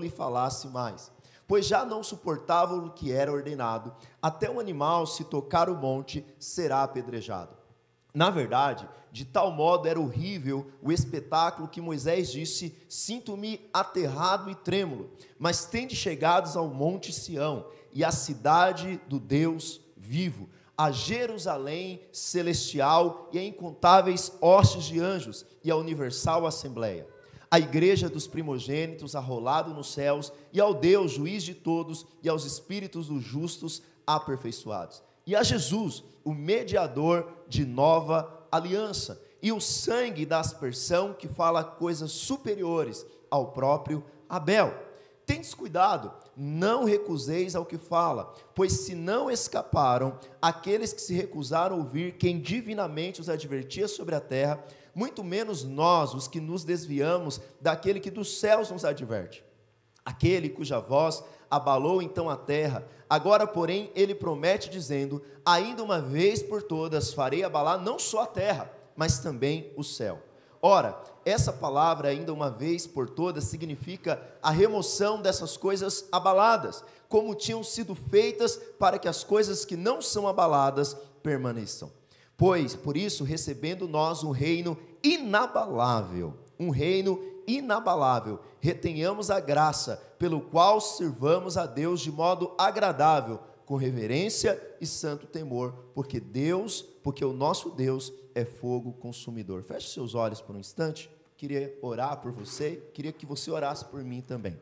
lhe falasse mais, pois já não suportavam o que era ordenado, até o animal, se tocar o monte, será apedrejado. Na verdade, de tal modo era horrível o espetáculo que Moisés disse: Sinto-me aterrado e trêmulo, mas tende chegados ao monte Sião e à cidade do Deus vivo, a Jerusalém celestial e a incontáveis hostes de anjos e a universal assembleia, a igreja dos primogênitos arrolado nos céus e ao Deus juiz de todos e aos espíritos dos justos aperfeiçoados e a Jesus, o mediador de nova aliança, e o sangue da aspersão que fala coisas superiores ao próprio Abel. Tendes cuidado, não recuseis ao que fala, pois se não escaparam aqueles que se recusaram a ouvir quem divinamente os advertia sobre a terra, muito menos nós, os que nos desviamos daquele que dos céus nos adverte. Aquele cuja voz abalou então a terra. Agora, porém, ele promete, dizendo: Ainda uma vez por todas farei abalar não só a terra, mas também o céu. Ora, essa palavra, ainda uma vez por todas, significa a remoção dessas coisas abaladas, como tinham sido feitas para que as coisas que não são abaladas permaneçam. Pois, por isso, recebendo nós um reino inabalável, um reino inabalável, retenhamos a graça pelo qual sirvamos a Deus de modo agradável, com reverência e santo temor, porque Deus, porque o nosso Deus é fogo consumidor. Feche seus olhos por um instante. Queria orar por você, queria que você orasse por mim também.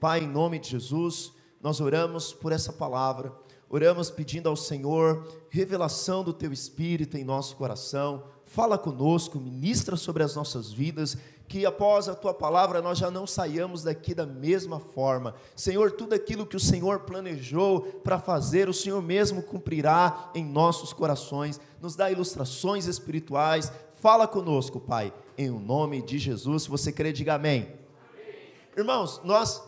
Pai, em nome de Jesus, nós oramos por essa palavra. Oramos pedindo ao Senhor revelação do teu espírito em nosso coração. Fala conosco, ministra sobre as nossas vidas que após a tua palavra nós já não saiamos daqui da mesma forma. Senhor, tudo aquilo que o Senhor planejou para fazer, o Senhor mesmo cumprirá em nossos corações. Nos dá ilustrações espirituais. Fala conosco, Pai, em o nome de Jesus. Se você crê, diga amém. amém. Irmãos, nós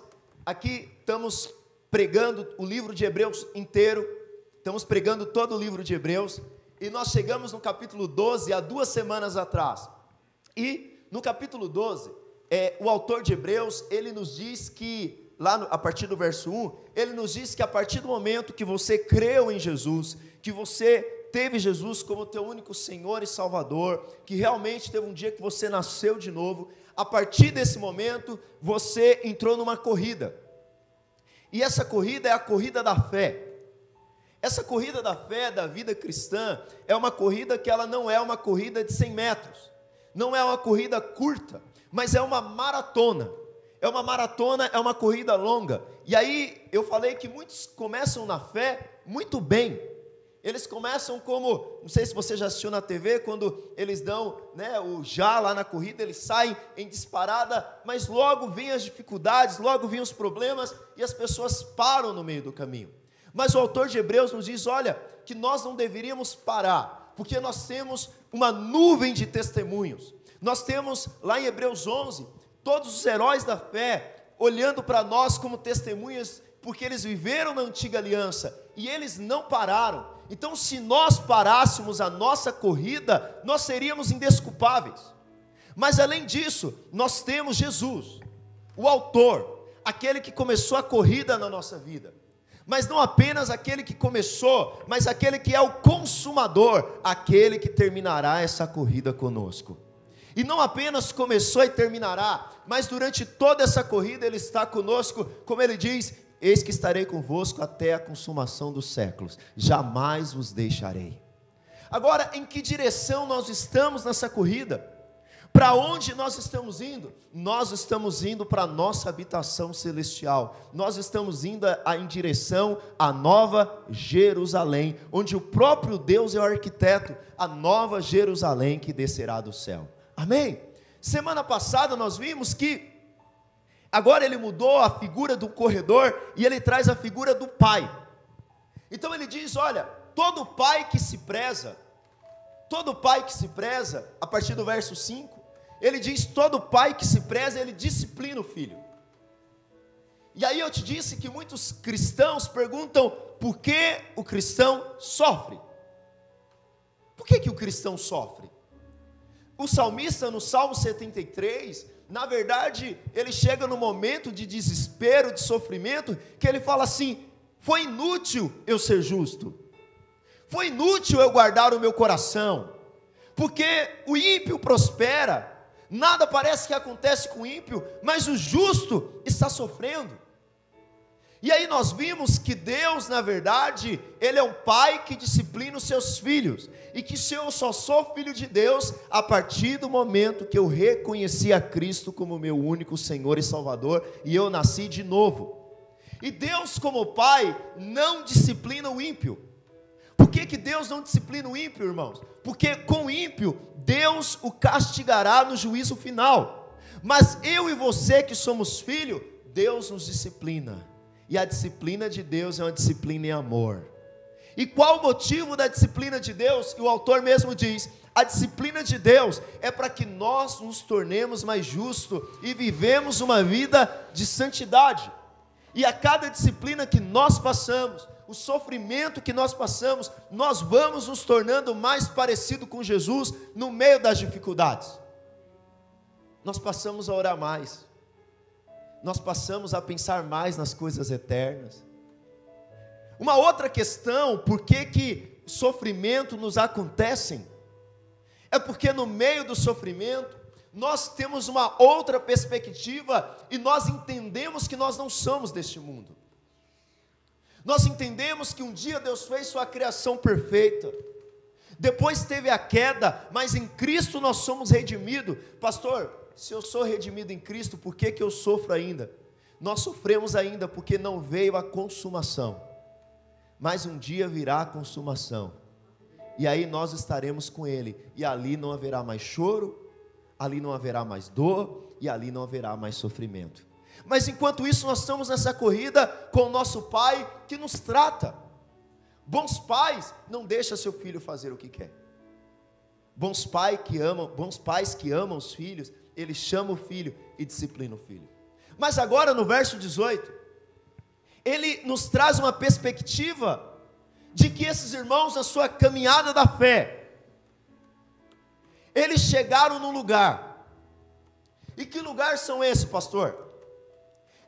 aqui estamos pregando o livro de Hebreus inteiro. Estamos pregando todo o livro de Hebreus e nós chegamos no capítulo 12 há duas semanas atrás. E no capítulo 12, é, o autor de Hebreus, ele nos diz que, lá no, a partir do verso 1, ele nos diz que a partir do momento que você creu em Jesus, que você teve Jesus como teu único Senhor e Salvador, que realmente teve um dia que você nasceu de novo, a partir desse momento você entrou numa corrida. E essa corrida é a corrida da fé. Essa corrida da fé, da vida cristã, é uma corrida que ela não é uma corrida de 100 metros. Não é uma corrida curta, mas é uma maratona. É uma maratona, é uma corrida longa. E aí eu falei que muitos começam na fé muito bem. Eles começam como, não sei se você já assistiu na TV, quando eles dão né, o já lá na corrida, eles saem em disparada, mas logo vêm as dificuldades, logo vêm os problemas e as pessoas param no meio do caminho. Mas o autor de Hebreus nos diz: olha, que nós não deveríamos parar, porque nós temos uma nuvem de testemunhos. Nós temos lá em Hebreus 11 todos os heróis da fé olhando para nós como testemunhas, porque eles viveram na antiga aliança e eles não pararam. Então, se nós parássemos a nossa corrida, nós seríamos indesculpáveis. Mas além disso, nós temos Jesus, o autor, aquele que começou a corrida na nossa vida mas não apenas aquele que começou, mas aquele que é o consumador, aquele que terminará essa corrida conosco. E não apenas começou e terminará, mas durante toda essa corrida ele está conosco, como ele diz: Eis que estarei convosco até a consumação dos séculos, jamais vos deixarei. Agora, em que direção nós estamos nessa corrida? Para onde nós estamos indo? Nós estamos indo para a nossa habitação celestial. Nós estamos indo a, em direção à nova Jerusalém, onde o próprio Deus é o arquiteto, a nova Jerusalém que descerá do céu. Amém? Semana passada nós vimos que agora ele mudou a figura do corredor e ele traz a figura do pai. Então ele diz: olha, todo pai que se preza, todo pai que se preza, a partir do verso 5, ele diz: todo pai que se preza, ele disciplina o filho. E aí eu te disse que muitos cristãos perguntam por que o cristão sofre. Por que, que o cristão sofre? O salmista, no Salmo 73, na verdade, ele chega no momento de desespero, de sofrimento, que ele fala assim: foi inútil eu ser justo, foi inútil eu guardar o meu coração, porque o ímpio prospera, nada parece que acontece com o ímpio, mas o justo está sofrendo. E aí nós vimos que Deus, na verdade, Ele é um pai que disciplina os seus filhos. E que se eu só sou filho de Deus a partir do momento que eu reconheci a Cristo como meu único Senhor e Salvador e eu nasci de novo. E Deus, como pai, não disciplina o ímpio. Por que, que Deus não disciplina o ímpio, irmãos? Porque com o ímpio, Deus o castigará no juízo final. Mas eu e você que somos filho, Deus nos disciplina. E a disciplina de Deus é uma disciplina em amor. E qual o motivo da disciplina de Deus? E o autor mesmo diz: a disciplina de Deus é para que nós nos tornemos mais justos e vivemos uma vida de santidade. E a cada disciplina que nós passamos, o sofrimento que nós passamos, nós vamos nos tornando mais parecido com Jesus no meio das dificuldades. Nós passamos a orar mais nós passamos a pensar mais nas coisas eternas. Uma outra questão, por que que sofrimento nos acontecem? É porque no meio do sofrimento, nós temos uma outra perspectiva e nós entendemos que nós não somos deste mundo. Nós entendemos que um dia Deus fez sua criação perfeita. Depois teve a queda, mas em Cristo nós somos redimidos. Pastor, se eu sou redimido em Cristo, por que, que eu sofro ainda? Nós sofremos ainda porque não veio a consumação, mas um dia virá a consumação, e aí nós estaremos com Ele, e ali não haverá mais choro, ali não haverá mais dor, e ali não haverá mais sofrimento. Mas enquanto isso, nós estamos nessa corrida com o nosso Pai que nos trata. Bons pais não deixam seu filho fazer o que quer. Bons pais que amam, bons pais que amam os filhos, ele chama o filho e disciplina o filho. Mas agora no verso 18, ele nos traz uma perspectiva de que esses irmãos, na sua caminhada da fé, eles chegaram num lugar. E que lugar são esses, pastor?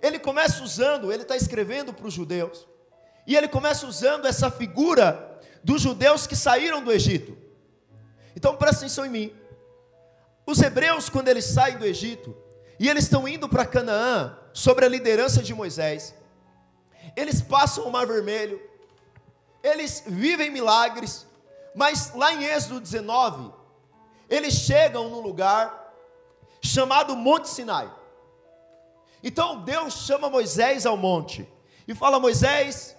Ele começa usando, ele está escrevendo para os judeus, e ele começa usando essa figura dos judeus que saíram do Egito. Então presta atenção em mim. Os hebreus, quando eles saem do Egito, e eles estão indo para Canaã, sobre a liderança de Moisés, eles passam o Mar Vermelho, eles vivem milagres, mas lá em Êxodo 19, eles chegam num lugar chamado Monte Sinai. Então Deus chama Moisés ao monte e fala: Moisés,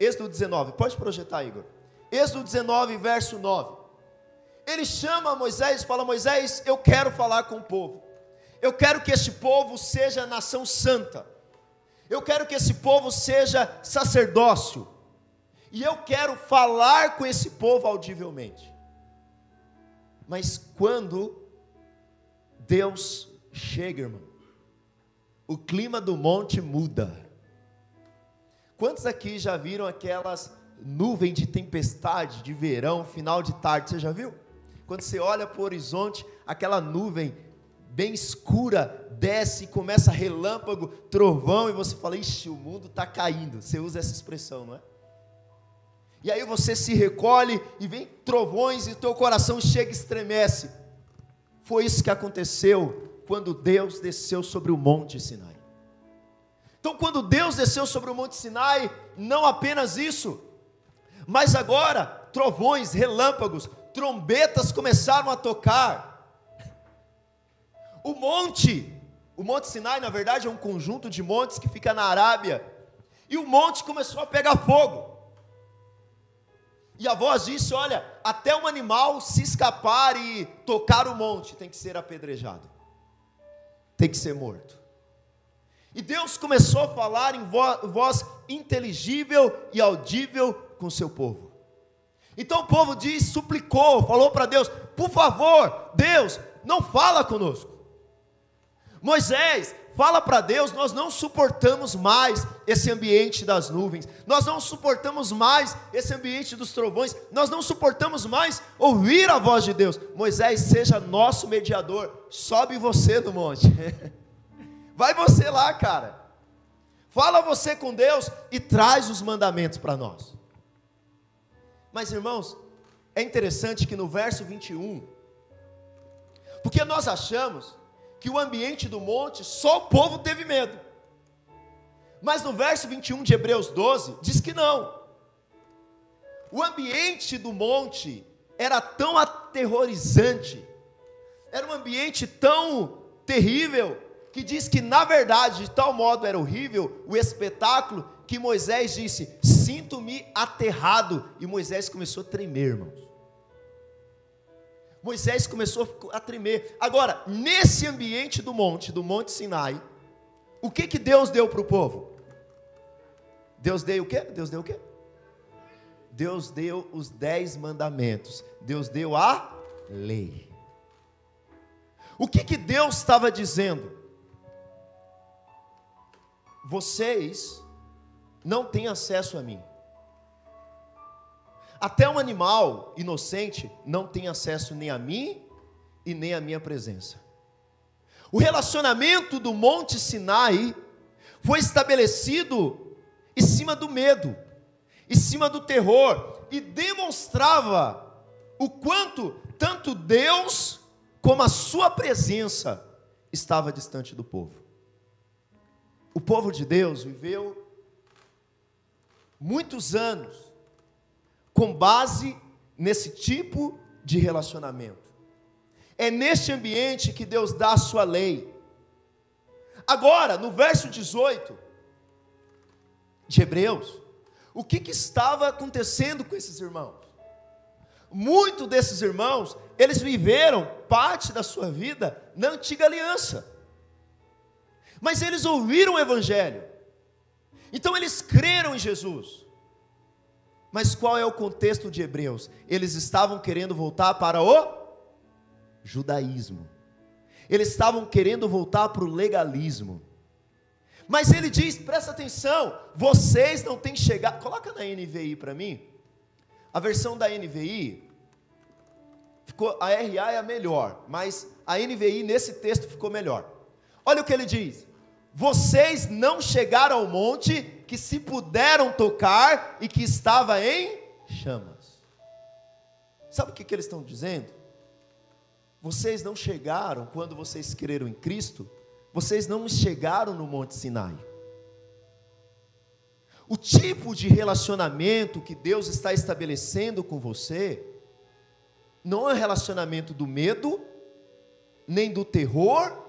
Êxodo 19, pode projetar, Igor. Êxodo 19, verso 9 ele chama Moisés e fala: Moisés, eu quero falar com o povo. Eu quero que esse povo seja nação santa. Eu quero que esse povo seja sacerdócio. E eu quero falar com esse povo audivelmente. Mas quando Deus chega, irmão, o clima do monte muda. Quantos aqui já viram aquelas nuvens de tempestade de verão, final de tarde? Você já viu? Quando você olha para o horizonte, aquela nuvem bem escura desce e começa relâmpago, trovão, e você fala: Ixi, o mundo está caindo. Você usa essa expressão, não é? E aí você se recolhe e vem trovões e teu coração chega e estremece. Foi isso que aconteceu quando Deus desceu sobre o monte Sinai. Então, quando Deus desceu sobre o monte Sinai, não apenas isso, mas agora trovões, relâmpagos, trombetas começaram a tocar. O monte, o Monte Sinai, na verdade, é um conjunto de montes que fica na Arábia. E o monte começou a pegar fogo. E a voz disse: Olha, até um animal se escapar e tocar o monte tem que ser apedrejado, tem que ser morto. E Deus começou a falar em voz inteligível e audível com o seu povo. Então o povo diz, suplicou, falou para Deus: por favor, Deus, não fala conosco. Moisés, fala para Deus: nós não suportamos mais esse ambiente das nuvens, nós não suportamos mais esse ambiente dos trovões, nós não suportamos mais ouvir a voz de Deus. Moisés, seja nosso mediador, sobe você do monte, vai você lá, cara, fala você com Deus e traz os mandamentos para nós. Mas irmãos, é interessante que no verso 21, porque nós achamos que o ambiente do monte, só o povo teve medo. Mas no verso 21 de Hebreus 12, diz que não. O ambiente do monte era tão aterrorizante, era um ambiente tão terrível, que diz que na verdade, de tal modo era horrível o espetáculo, que Moisés disse: Sinto-me aterrado. E Moisés começou a tremer, irmãos. Moisés começou a tremer. Agora, nesse ambiente do monte, do Monte Sinai, o que que Deus deu para o povo? Deus deu o quê? Deus deu o quê? Deus deu os dez mandamentos. Deus deu a lei. O que que Deus estava dizendo? Vocês não têm acesso a mim. Até um animal inocente não tem acesso nem a mim e nem à minha presença. O relacionamento do Monte Sinai foi estabelecido em cima do medo, em cima do terror, e demonstrava o quanto tanto Deus como a sua presença estava distante do povo. O povo de Deus viveu muitos anos com base nesse tipo de relacionamento. É neste ambiente que Deus dá a sua lei. Agora, no verso 18 de Hebreus, o que, que estava acontecendo com esses irmãos? Muitos desses irmãos, eles viveram parte da sua vida na antiga aliança, mas eles ouviram o Evangelho, então eles creram em Jesus. Mas qual é o contexto de Hebreus? Eles estavam querendo voltar para o judaísmo. Eles estavam querendo voltar para o legalismo. Mas ele diz: presta atenção, vocês não têm chegado. Coloca na NVI para mim. A versão da NVI, ficou, a RA é a melhor, mas a NVI nesse texto ficou melhor. Olha o que ele diz: vocês não chegaram ao monte que se puderam tocar e que estava em chamas. Sabe o que, que eles estão dizendo? Vocês não chegaram, quando vocês creram em Cristo, vocês não chegaram no Monte Sinai. O tipo de relacionamento que Deus está estabelecendo com você, não é relacionamento do medo, nem do terror,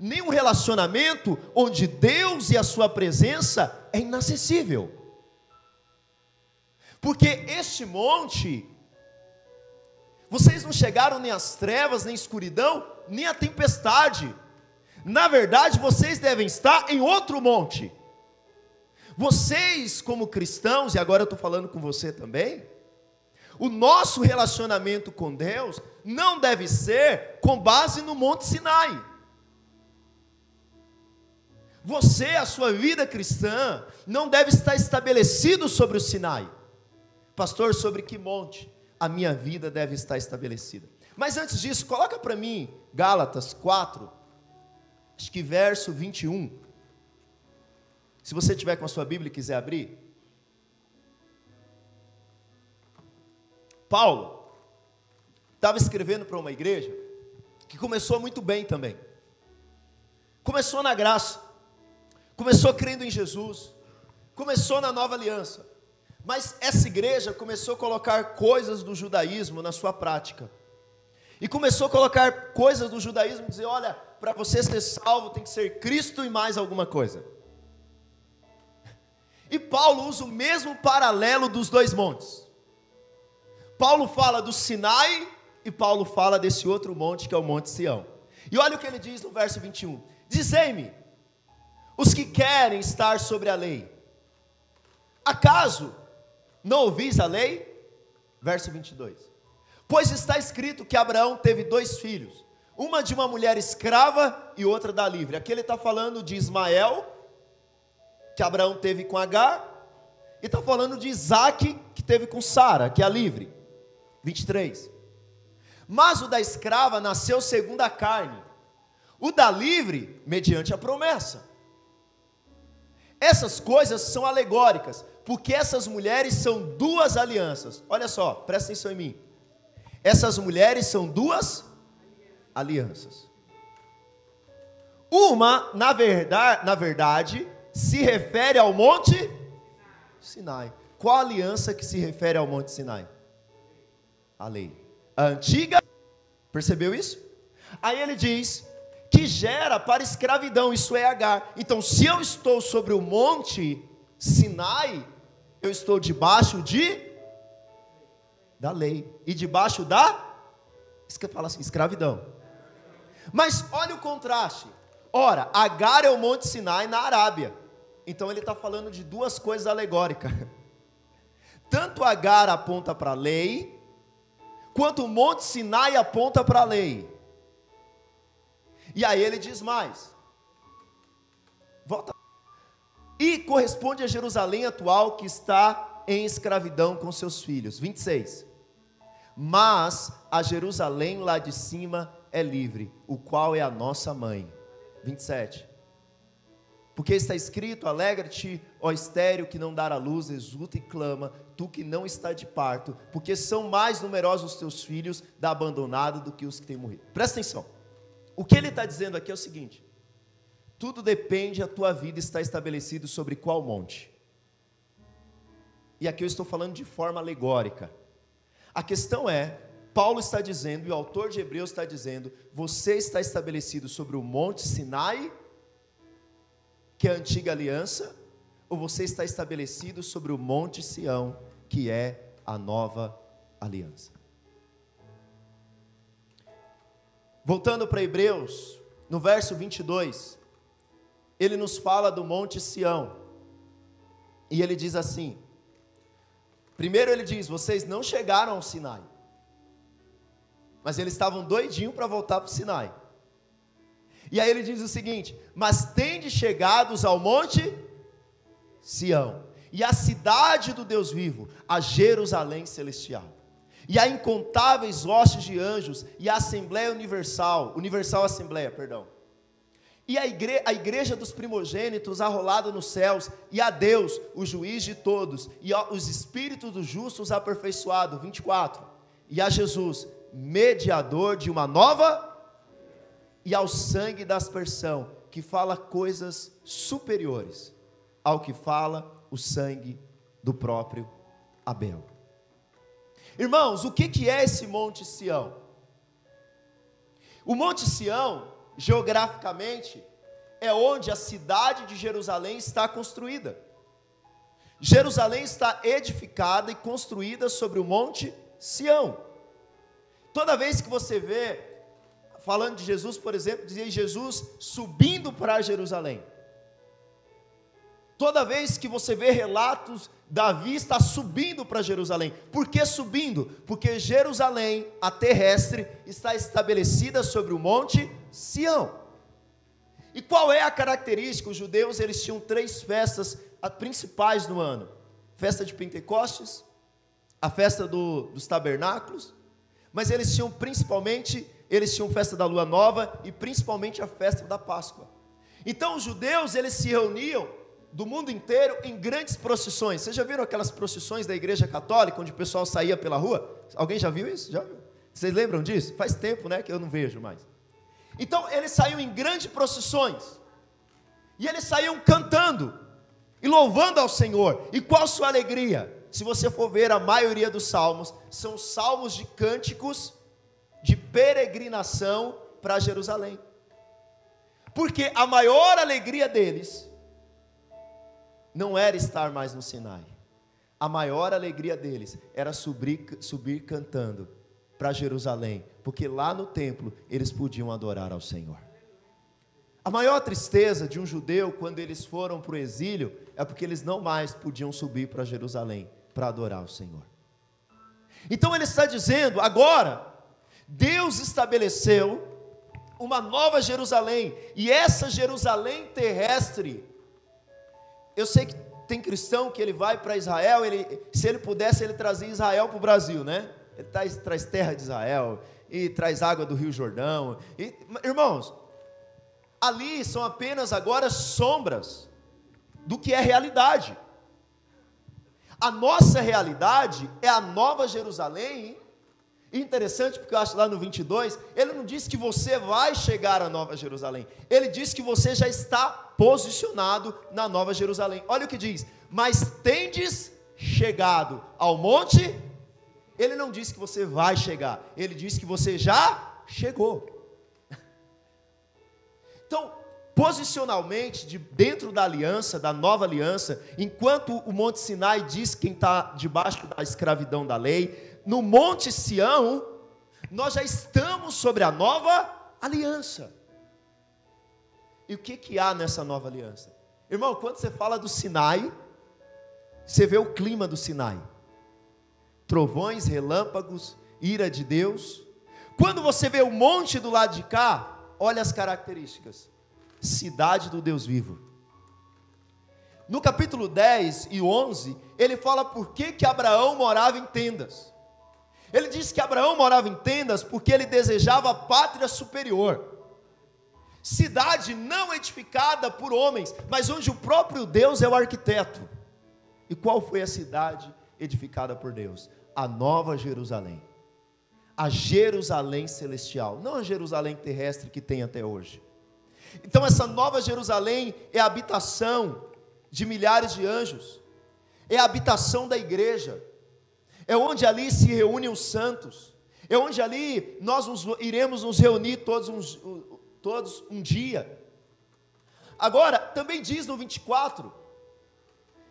nem um relacionamento onde Deus e a sua presença é inacessível. Porque este monte, vocês não chegaram nem às trevas, nem à escuridão, nem à tempestade. Na verdade, vocês devem estar em outro monte. Vocês, como cristãos, e agora eu estou falando com você também, o nosso relacionamento com Deus não deve ser com base no Monte Sinai. Você, a sua vida cristã, não deve estar estabelecido sobre o Sinai. Pastor, sobre que monte a minha vida deve estar estabelecida? Mas antes disso, coloca para mim Gálatas 4, acho que verso 21. Se você tiver com a sua Bíblia e quiser abrir. Paulo estava escrevendo para uma igreja que começou muito bem também. Começou na graça começou crendo em Jesus, começou na nova aliança, mas essa igreja começou a colocar coisas do judaísmo na sua prática, e começou a colocar coisas do judaísmo, dizer: olha, para você ser salvo tem que ser Cristo e mais alguma coisa. E Paulo usa o mesmo paralelo dos dois montes. Paulo fala do Sinai e Paulo fala desse outro monte que é o Monte Sião. E olha o que ele diz no verso 21: Dizei-me, os que querem estar sobre a lei. Acaso não ouvis a lei? Verso 22. Pois está escrito que Abraão teve dois filhos, Uma de uma mulher escrava e outra da livre. Aqui ele está falando de Ismael, que Abraão teve com Agar, e está falando de Isaac, que teve com Sara, que é a livre. 23. Mas o da escrava nasceu segundo a carne, o da livre, mediante a promessa. Essas coisas são alegóricas, porque essas mulheres são duas alianças. Olha só, presta atenção em mim. Essas mulheres são duas alianças. Uma, na verdade, na verdade, se refere ao monte Sinai. Qual aliança que se refere ao monte Sinai? A lei. A antiga, percebeu isso? Aí ele diz que gera para escravidão, isso é Agar. Então, se eu estou sobre o monte Sinai, eu estou debaixo de da lei e debaixo da fala assim, escravidão. Mas olha o contraste. Ora, Agar é o Monte Sinai na Arábia. Então ele está falando de duas coisas alegóricas. Tanto Agar aponta para a lei, quanto o Monte Sinai aponta para a lei. E aí ele diz mais. Volta. E corresponde a Jerusalém atual que está em escravidão com seus filhos. 26. Mas a Jerusalém lá de cima é livre, o qual é a nossa mãe. 27. Porque está escrito: Alegra-te, ó estéreo que não dará luz, exulta e clama, tu que não está de parto, porque são mais numerosos os teus filhos da abandonada do que os que têm morrido. Presta atenção. O que ele está dizendo aqui é o seguinte: tudo depende, a tua vida está estabelecido sobre qual monte. E aqui eu estou falando de forma alegórica. A questão é, Paulo está dizendo, e o autor de Hebreus está dizendo, você está estabelecido sobre o monte Sinai, que é a antiga aliança, ou você está estabelecido sobre o monte Sião, que é a nova aliança. Voltando para Hebreus, no verso 22, ele nos fala do Monte Sião. E ele diz assim: primeiro ele diz, vocês não chegaram ao Sinai, mas eles estavam doidinhos para voltar para o Sinai. E aí ele diz o seguinte: mas tende chegados ao Monte Sião, e à cidade do Deus vivo, a Jerusalém celestial e a incontáveis hostes de anjos, e a Assembleia Universal, Universal Assembleia, perdão. E a, igre, a igreja dos primogênitos arrolada nos céus, e a Deus, o juiz de todos, e os espíritos dos justos aperfeiçoados, 24. E a Jesus, mediador de uma nova, e ao sangue da aspersão, que fala coisas superiores ao que fala o sangue do próprio Abel. Irmãos, o que, que é esse Monte Sião? O Monte Sião, geograficamente, é onde a cidade de Jerusalém está construída. Jerusalém está edificada e construída sobre o Monte Sião. Toda vez que você vê, falando de Jesus, por exemplo, dizia Jesus subindo para Jerusalém. Toda vez que você vê relatos, Davi está subindo para Jerusalém. Por que subindo? Porque Jerusalém, a terrestre, está estabelecida sobre o monte Sião. E qual é a característica? Os judeus eles tinham três festas principais no ano: festa de Pentecostes, a festa do, dos tabernáculos, mas eles tinham principalmente eles tinham festa da lua nova e principalmente a festa da Páscoa. Então os judeus eles se reuniam do mundo inteiro em grandes procissões. Vocês já viram aquelas procissões da igreja católica, onde o pessoal saía pela rua? Alguém já viu isso? Já viu? Vocês lembram disso? Faz tempo, né, que eu não vejo mais. Então, eles saíam em grandes procissões. E eles saíam cantando e louvando ao Senhor. E qual sua alegria? Se você for ver a maioria dos salmos, são salmos de cânticos de peregrinação para Jerusalém. Porque a maior alegria deles não era estar mais no Sinai. A maior alegria deles era subir, subir cantando para Jerusalém, porque lá no templo eles podiam adorar ao Senhor. A maior tristeza de um judeu quando eles foram para o exílio é porque eles não mais podiam subir para Jerusalém para adorar o Senhor. Então ele está dizendo: agora, Deus estabeleceu uma nova Jerusalém. E essa Jerusalém terrestre, eu sei que tem cristão que ele vai para Israel, ele, se ele pudesse, ele trazia Israel para o Brasil, né? Ele traz, traz terra de Israel e traz água do Rio Jordão. E, irmãos, ali são apenas agora sombras do que é realidade. A nossa realidade é a nova Jerusalém. Interessante, porque eu acho lá no 22, ele não diz que você vai chegar à Nova Jerusalém, ele diz que você já está posicionado na Nova Jerusalém. Olha o que diz: Mas tendes chegado ao monte, ele não diz que você vai chegar, ele diz que você já chegou. Então, posicionalmente, de dentro da aliança, da nova aliança, enquanto o Monte Sinai diz quem está debaixo da escravidão da lei, no Monte Sião, nós já estamos sobre a nova aliança. E o que, que há nessa nova aliança? Irmão, quando você fala do Sinai, você vê o clima do Sinai: trovões, relâmpagos, ira de Deus. Quando você vê o monte do lado de cá, olha as características cidade do Deus vivo. No capítulo 10 e 11, ele fala por que, que Abraão morava em tendas. Ele diz que Abraão morava em tendas porque ele desejava a pátria superior. Cidade não edificada por homens, mas onde o próprio Deus é o arquiteto. E qual foi a cidade edificada por Deus? A Nova Jerusalém. A Jerusalém celestial, não a Jerusalém terrestre que tem até hoje. Então, essa nova Jerusalém é a habitação de milhares de anjos, é a habitação da igreja, é onde ali se reúnem os santos, é onde ali nós nos, iremos nos reunir todos, uns, todos um dia. Agora, também diz no 24,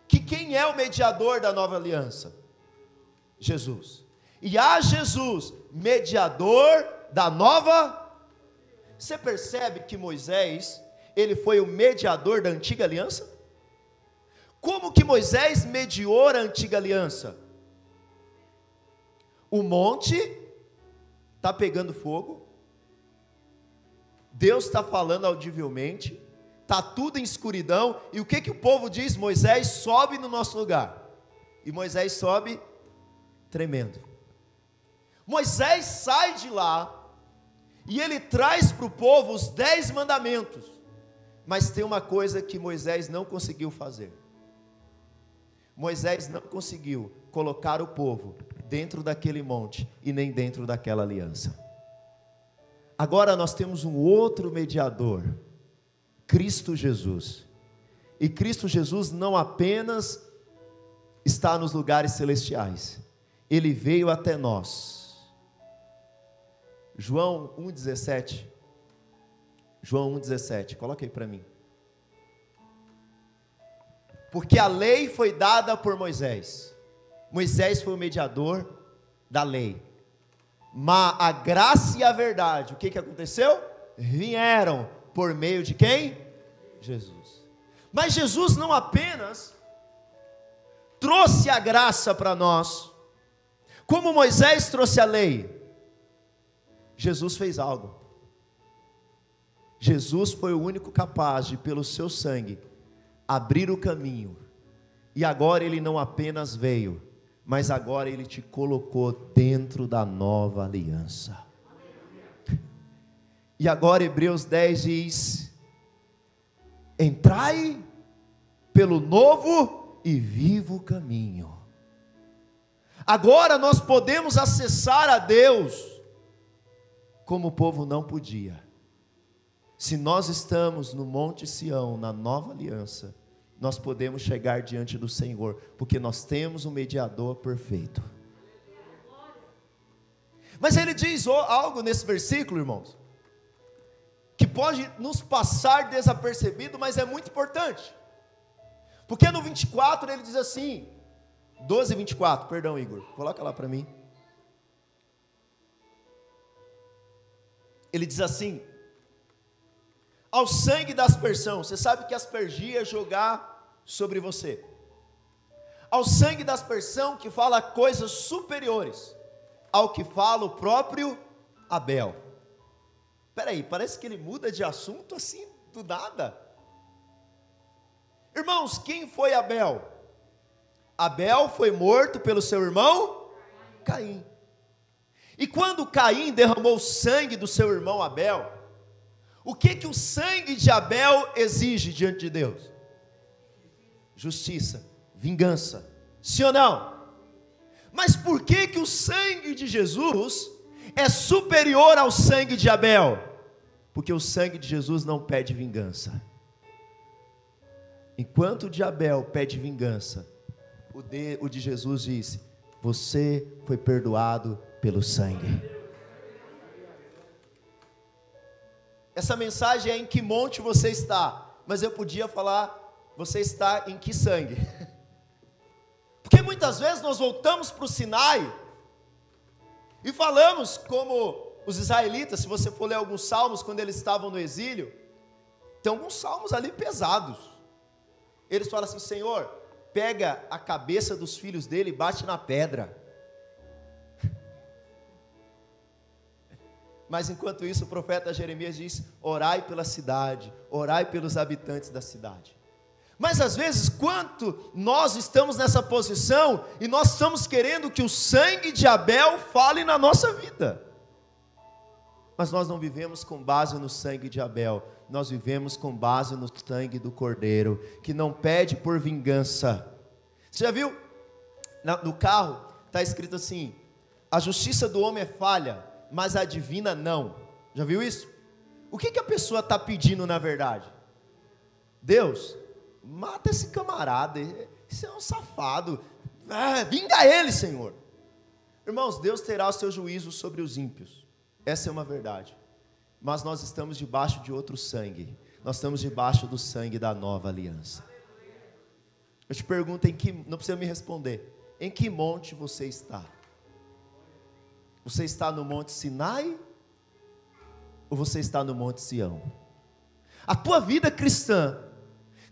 que quem é o mediador da nova aliança? Jesus. E a Jesus, mediador da nova você percebe que Moisés, ele foi o mediador da antiga aliança? Como que Moisés mediou a antiga aliança? O monte está pegando fogo, Deus está falando audivelmente, está tudo em escuridão, e o que, que o povo diz? Moisés sobe no nosso lugar, e Moisés sobe tremendo. Moisés sai de lá, e ele traz para o povo os dez mandamentos. Mas tem uma coisa que Moisés não conseguiu fazer. Moisés não conseguiu colocar o povo dentro daquele monte e nem dentro daquela aliança. Agora nós temos um outro mediador, Cristo Jesus. E Cristo Jesus não apenas está nos lugares celestiais, ele veio até nós João 1,17. João 1,17. Coloca aí para mim. Porque a lei foi dada por Moisés. Moisés foi o mediador da lei. Mas a graça e a verdade, o que, que aconteceu? Vieram por meio de quem? Jesus. Mas Jesus não apenas trouxe a graça para nós, como Moisés trouxe a lei, Jesus fez algo. Jesus foi o único capaz de, pelo seu sangue, abrir o caminho. E agora ele não apenas veio, mas agora ele te colocou dentro da nova aliança. E agora Hebreus 10 diz: Entrai pelo novo e vivo caminho. Agora nós podemos acessar a Deus como o povo não podia. Se nós estamos no Monte Sião, na nova aliança, nós podemos chegar diante do Senhor, porque nós temos um mediador perfeito. Mas ele diz algo nesse versículo, irmãos, que pode nos passar desapercebido, mas é muito importante. Porque no 24 ele diz assim, 12 e 24, perdão, Igor, coloca lá para mim. Ele diz assim: ao sangue da aspersão, você sabe que aspergia é jogar sobre você. Ao sangue da aspersão que fala coisas superiores ao que fala o próprio Abel. Peraí, parece que ele muda de assunto assim do nada. Irmãos, quem foi Abel? Abel foi morto pelo seu irmão Caim. E quando Caim derramou o sangue do seu irmão Abel, o que que o sangue de Abel exige diante de Deus? Justiça, vingança. Sim ou não? Mas por que que o sangue de Jesus é superior ao sangue de Abel? Porque o sangue de Jesus não pede vingança. Enquanto o de Abel pede vingança, o de, o de Jesus disse: Você foi perdoado pelo sangue. Essa mensagem é em que monte você está, mas eu podia falar: Você está em que sangue? Porque muitas vezes nós voltamos para o Sinai e falamos como os israelitas, se você for ler alguns salmos quando eles estavam no exílio, tem alguns salmos ali pesados. Eles falam assim: Senhor, pega a cabeça dos filhos dele e bate na pedra. Mas enquanto isso, o profeta Jeremias diz: orai pela cidade, orai pelos habitantes da cidade. Mas às vezes, quanto nós estamos nessa posição e nós estamos querendo que o sangue de Abel fale na nossa vida. Mas nós não vivemos com base no sangue de Abel, nós vivemos com base no sangue do Cordeiro, que não pede por vingança. Você já viu? No carro está escrito assim: a justiça do homem é falha, mas a divina não. Já viu isso? O que, que a pessoa está pedindo na verdade? Deus, Mata esse camarada, esse é um safado. Ah, vinga ele, Senhor. Irmãos, Deus terá o seu juízo sobre os ímpios. Essa é uma verdade. Mas nós estamos debaixo de outro sangue. Nós estamos debaixo do sangue da nova aliança. Eu te pergunto em que, não precisa me responder. Em que monte você está? Você está no monte Sinai ou você está no monte Sião? A tua vida cristã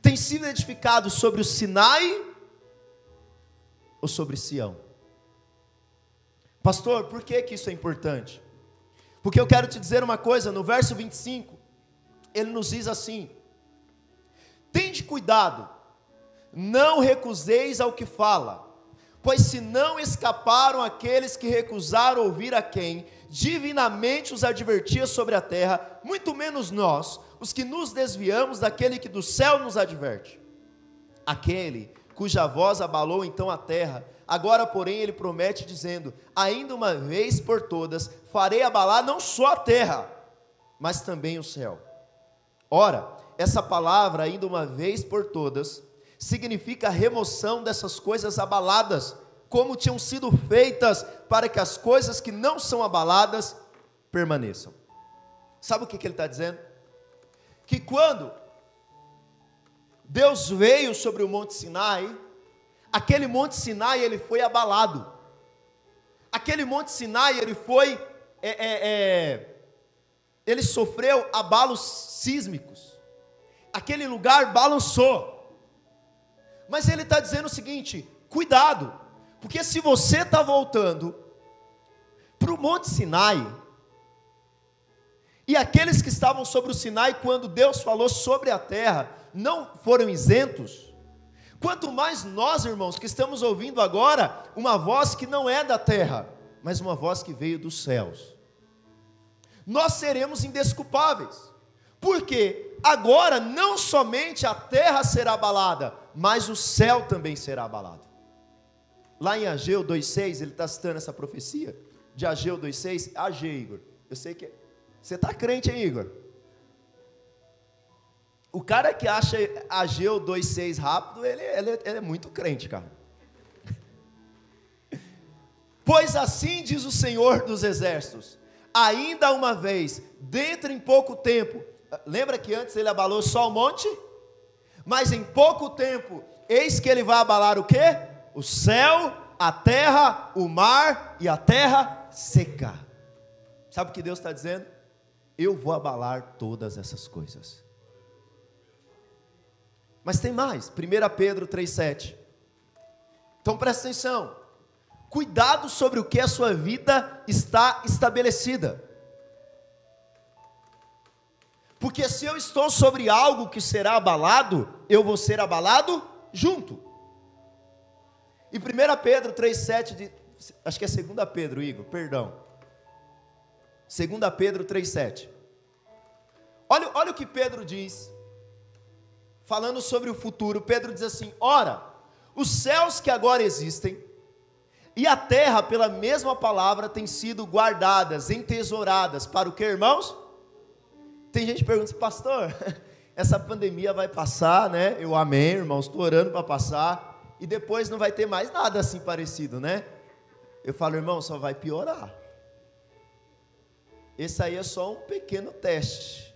tem sido edificado sobre o Sinai ou sobre Sião? Pastor, por que, que isso é importante? Porque eu quero te dizer uma coisa, no verso 25, ele nos diz assim: Tende cuidado, não recuseis ao que fala, pois se não escaparam aqueles que recusaram ouvir a quem divinamente os advertia sobre a terra, muito menos nós, os que nos desviamos daquele que do céu nos adverte. Aquele cuja voz abalou então a terra, agora, porém, ele promete, dizendo: Ainda uma vez por todas farei abalar não só a terra, mas também o céu. Ora, essa palavra, ainda uma vez por todas, significa a remoção dessas coisas abaladas, como tinham sido feitas para que as coisas que não são abaladas permaneçam. Sabe o que, que ele está dizendo? que quando Deus veio sobre o Monte Sinai, aquele Monte Sinai ele foi abalado. Aquele Monte Sinai ele foi, é, é, é, ele sofreu abalos sísmicos. Aquele lugar balançou. Mas ele está dizendo o seguinte: cuidado, porque se você está voltando para o Monte Sinai, e aqueles que estavam sobre o Sinai, quando Deus falou sobre a terra, não foram isentos. Quanto mais nós, irmãos, que estamos ouvindo agora uma voz que não é da terra, mas uma voz que veio dos céus. Nós seremos indesculpáveis. Porque agora não somente a terra será abalada, mas o céu também será abalado. Lá em Ageu 2,6, ele está citando essa profecia de Ageu 2,6. Ageu, Igor, eu sei que você está crente, hein, Igor? O cara que acha Ageu 2,6 rápido, ele, ele, ele é muito crente, cara. Pois assim diz o Senhor dos Exércitos: ainda uma vez, dentro em pouco tempo, lembra que antes ele abalou só o monte? Mas em pouco tempo, eis que ele vai abalar o que? O céu, a terra, o mar e a terra seca. Sabe o que Deus está dizendo? eu vou abalar todas essas coisas. Mas tem mais, 1 Pedro 3,7. Então presta atenção. Cuidado sobre o que a sua vida está estabelecida. Porque se eu estou sobre algo que será abalado, eu vou ser abalado junto. E 1 Pedro 3,7, acho que é 2 Pedro, Igor, perdão. 2 Pedro 3,7. Olha, olha o que Pedro diz, falando sobre o futuro. Pedro diz assim: Ora, os céus que agora existem, e a terra, pela mesma palavra, têm sido guardadas, entesouradas para o que, irmãos? Tem gente que pergunta, pastor, essa pandemia vai passar, né? Eu amém, irmãos, estou orando para passar, e depois não vai ter mais nada assim parecido, né? Eu falo, irmão, só vai piorar. Esse aí é só um pequeno teste.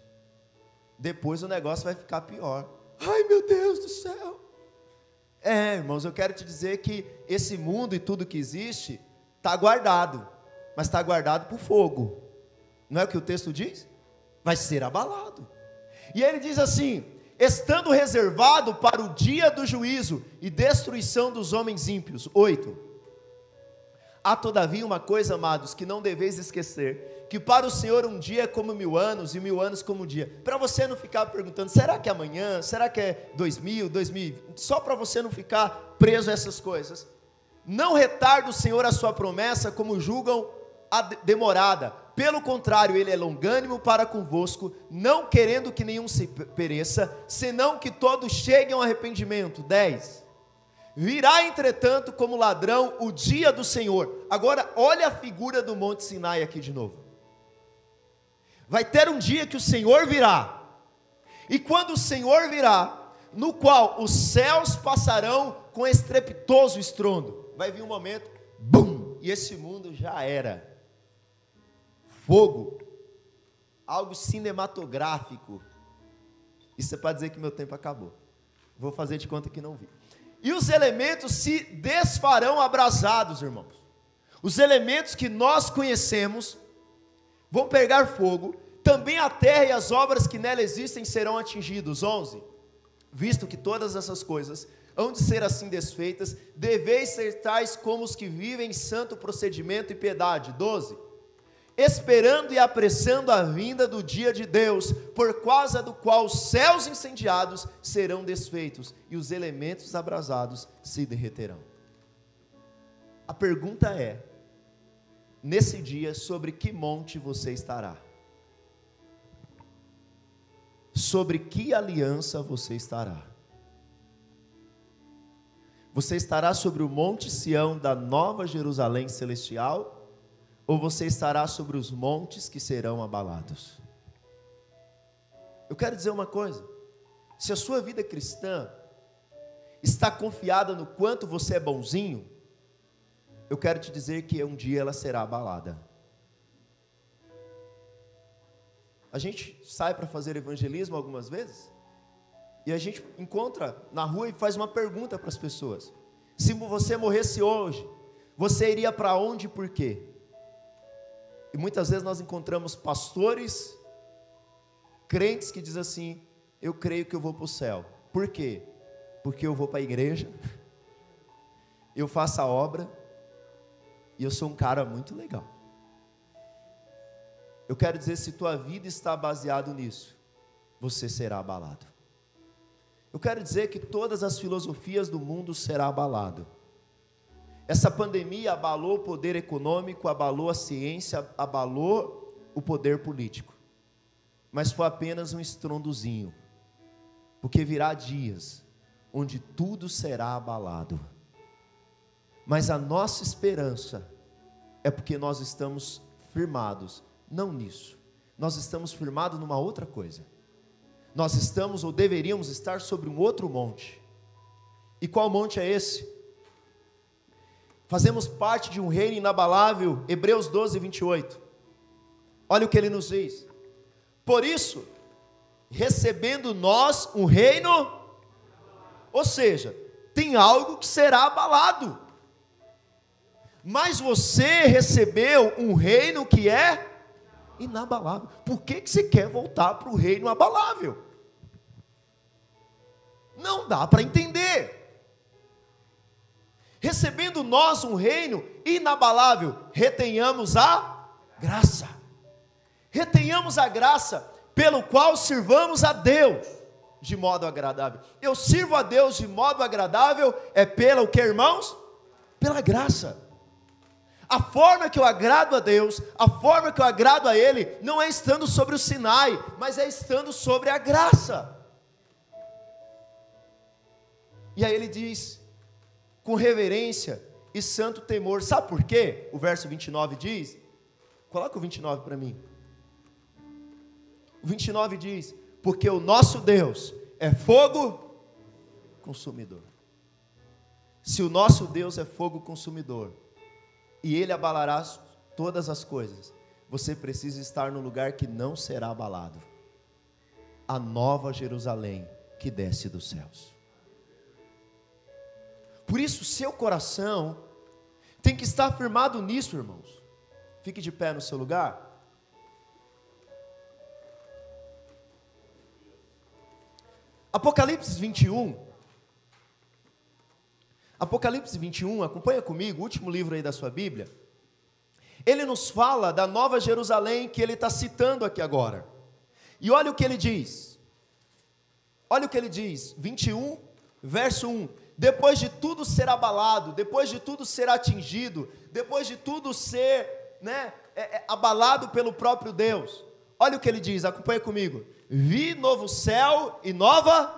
Depois o negócio vai ficar pior. Ai, meu Deus do céu. É, irmãos, eu quero te dizer que esse mundo e tudo que existe está guardado, mas está guardado por fogo. Não é o que o texto diz? Vai ser abalado. E ele diz assim: estando reservado para o dia do juízo e destruição dos homens ímpios. 8. Há todavia uma coisa, amados, que não deveis esquecer: que para o Senhor um dia é como mil anos e mil anos como um dia. Para você não ficar perguntando, será que é amanhã? Será que é dois mil, dois mil? Só para você não ficar preso a essas coisas. Não retarda o Senhor a sua promessa, como julgam a demorada. Pelo contrário, ele é longânimo para convosco, não querendo que nenhum se pereça, senão que todos cheguem ao arrependimento. 10. Virá, entretanto, como ladrão o dia do Senhor. Agora, olha a figura do Monte Sinai aqui de novo. Vai ter um dia que o Senhor virá. E quando o Senhor virá, no qual os céus passarão com estrepitoso estrondo, vai vir um momento, bum, e esse mundo já era. Fogo, algo cinematográfico. Isso é para dizer que meu tempo acabou. Vou fazer de conta que não vi e os elementos se desfarão abrasados, irmãos. Os elementos que nós conhecemos vão pegar fogo, também a terra e as obras que nela existem serão atingidos. 11. Visto que todas essas coisas hão de ser assim desfeitas, deveis ser tais como os que vivem em santo procedimento e piedade. 12 esperando e apressando a vinda do dia de Deus, por causa do qual os céus incendiados serão desfeitos e os elementos abrasados se derreterão. A pergunta é: nesse dia, sobre que monte você estará? Sobre que aliança você estará? Você estará sobre o Monte Sião da Nova Jerusalém Celestial? Ou você estará sobre os montes que serão abalados? Eu quero dizer uma coisa: se a sua vida cristã está confiada no quanto você é bonzinho, eu quero te dizer que um dia ela será abalada. A gente sai para fazer evangelismo algumas vezes e a gente encontra na rua e faz uma pergunta para as pessoas: se você morresse hoje, você iria para onde e por quê? E muitas vezes nós encontramos pastores, crentes que dizem assim: Eu creio que eu vou para o céu. Por quê? Porque eu vou para a igreja, eu faço a obra, e eu sou um cara muito legal. Eu quero dizer: se tua vida está baseado nisso, você será abalado. Eu quero dizer que todas as filosofias do mundo serão abalado. Essa pandemia abalou o poder econômico, abalou a ciência, abalou o poder político. Mas foi apenas um estrondozinho. Porque virá dias onde tudo será abalado. Mas a nossa esperança é porque nós estamos firmados, não nisso. Nós estamos firmados numa outra coisa. Nós estamos ou deveríamos estar sobre um outro monte. E qual monte é esse? Fazemos parte de um reino inabalável, Hebreus 12, 28. Olha o que ele nos diz. Por isso, recebendo nós um reino, ou seja, tem algo que será abalado. Mas você recebeu um reino que é inabalável. Por que, que você quer voltar para o reino abalável? Não dá para entender recebendo nós um reino inabalável, retenhamos a graça. Retenhamos a graça. pelo qual sirvamos a Deus de modo agradável. Eu sirvo a Deus de modo agradável é pela o que, irmãos? Pela graça. A forma que eu agrado a Deus, a forma que eu agrado a Ele, não é estando sobre o Sinai, mas é estando sobre a graça. E aí ele diz, com reverência e santo temor, sabe por quê? O verso 29 diz, coloca o 29 para mim. O 29 diz: Porque o nosso Deus é fogo consumidor. Se o nosso Deus é fogo consumidor, e ele abalará todas as coisas, você precisa estar no lugar que não será abalado a nova Jerusalém que desce dos céus. Por isso, seu coração tem que estar firmado nisso, irmãos. Fique de pé no seu lugar. Apocalipse 21. Apocalipse 21, acompanha comigo, o último livro aí da sua Bíblia. Ele nos fala da nova Jerusalém que ele está citando aqui agora. E olha o que ele diz. Olha o que ele diz, 21, verso 1. Depois de tudo ser abalado, depois de tudo ser atingido, depois de tudo ser né, é, é, abalado pelo próprio Deus. Olha o que ele diz, acompanha comigo vi novo céu e nova,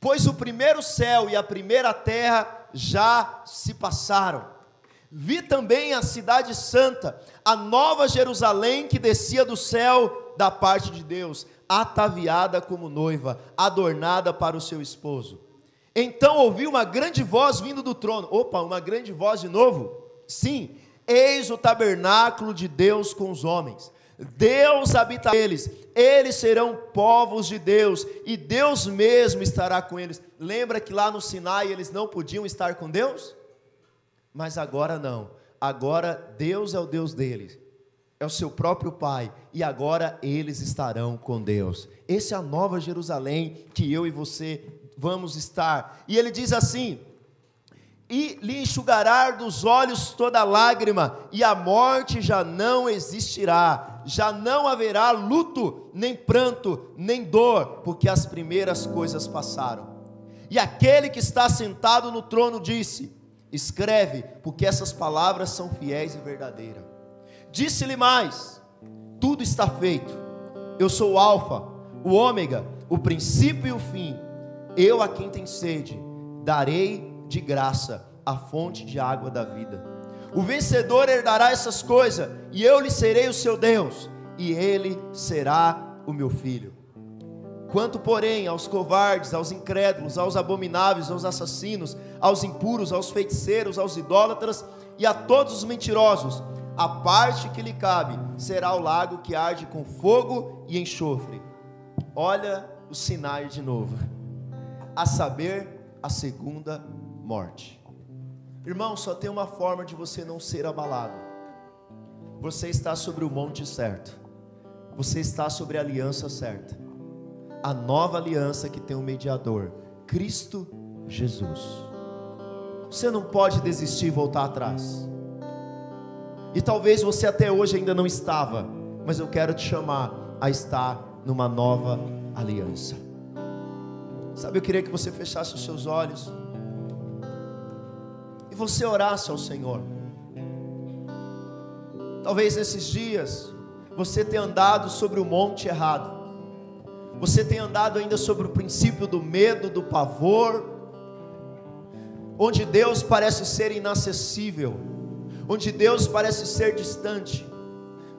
pois o primeiro céu e a primeira terra já se passaram. Vi também a cidade santa, a nova Jerusalém que descia do céu da parte de Deus, ataviada como noiva, adornada para o seu esposo. Então ouvi uma grande voz vindo do trono. Opa, uma grande voz de novo? Sim, eis o tabernáculo de Deus com os homens Deus habita eles, eles serão povos de Deus, e Deus mesmo estará com eles. Lembra que lá no Sinai eles não podiam estar com Deus? Mas agora não, agora Deus é o Deus deles, é o seu próprio Pai, e agora eles estarão com Deus. Essa é a nova Jerusalém que eu e você vamos estar. E ele diz assim: e lhe enxugará dos olhos toda lágrima, e a morte já não existirá, já não haverá luto, nem pranto, nem dor, porque as primeiras coisas passaram. E aquele que está sentado no trono disse: Escreve, porque essas palavras são fiéis e verdadeiras. Disse-lhe mais: Tudo está feito. Eu sou o Alfa, o Ômega, o princípio e o fim. Eu a quem tem sede darei de graça a fonte de água da vida. O vencedor herdará essas coisas, e eu lhe serei o seu Deus, e ele será o meu filho. Quanto, porém, aos covardes, aos incrédulos, aos abomináveis, aos assassinos, aos impuros, aos feiticeiros, aos idólatras e a todos os mentirosos, a parte que lhe cabe será o lago que arde com fogo e enxofre. Olha o sinais de novo, a saber, a segunda morte. Irmão, só tem uma forma de você não ser abalado. Você está sobre o monte certo. Você está sobre a aliança certa. A nova aliança que tem um mediador, Cristo Jesus. Você não pode desistir e voltar atrás. E talvez você até hoje ainda não estava, mas eu quero te chamar a estar numa nova aliança. Sabe, eu queria que você fechasse os seus olhos você orasse ao Senhor. Talvez nesses dias você tenha andado sobre o monte errado. Você tenha andado ainda sobre o princípio do medo, do pavor, onde Deus parece ser inacessível, onde Deus parece ser distante.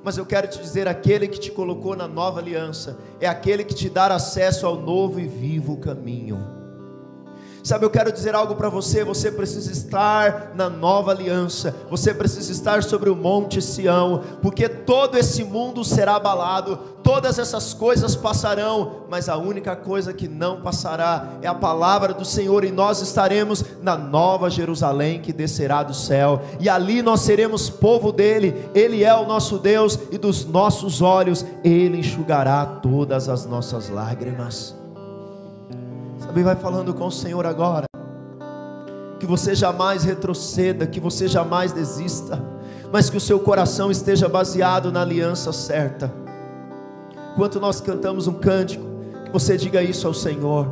Mas eu quero te dizer: aquele que te colocou na nova aliança é aquele que te dá acesso ao novo e vivo caminho. Sabe, eu quero dizer algo para você: você precisa estar na nova aliança, você precisa estar sobre o monte Sião, porque todo esse mundo será abalado, todas essas coisas passarão, mas a única coisa que não passará é a palavra do Senhor, e nós estaremos na nova Jerusalém que descerá do céu, e ali nós seremos povo dele, ele é o nosso Deus, e dos nossos olhos ele enxugará todas as nossas lágrimas. Sabe, vai falando com o Senhor agora. Que você jamais retroceda, que você jamais desista, mas que o seu coração esteja baseado na aliança certa. Enquanto nós cantamos um cântico, que você diga isso ao Senhor.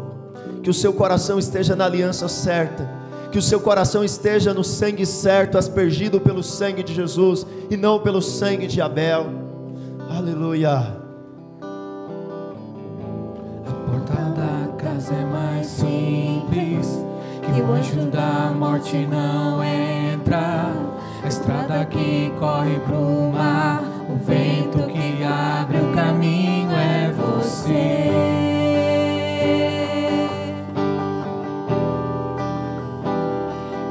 Que o seu coração esteja na aliança certa. Que o seu coração esteja no sangue certo, aspergido pelo sangue de Jesus e não pelo sangue de Abel. Aleluia. A porta o anjo da morte não entra. A estrada que corre pro mar, o vento que abre o caminho é você.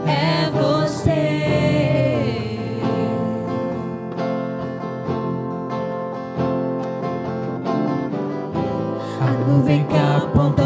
É nuvem que aponta.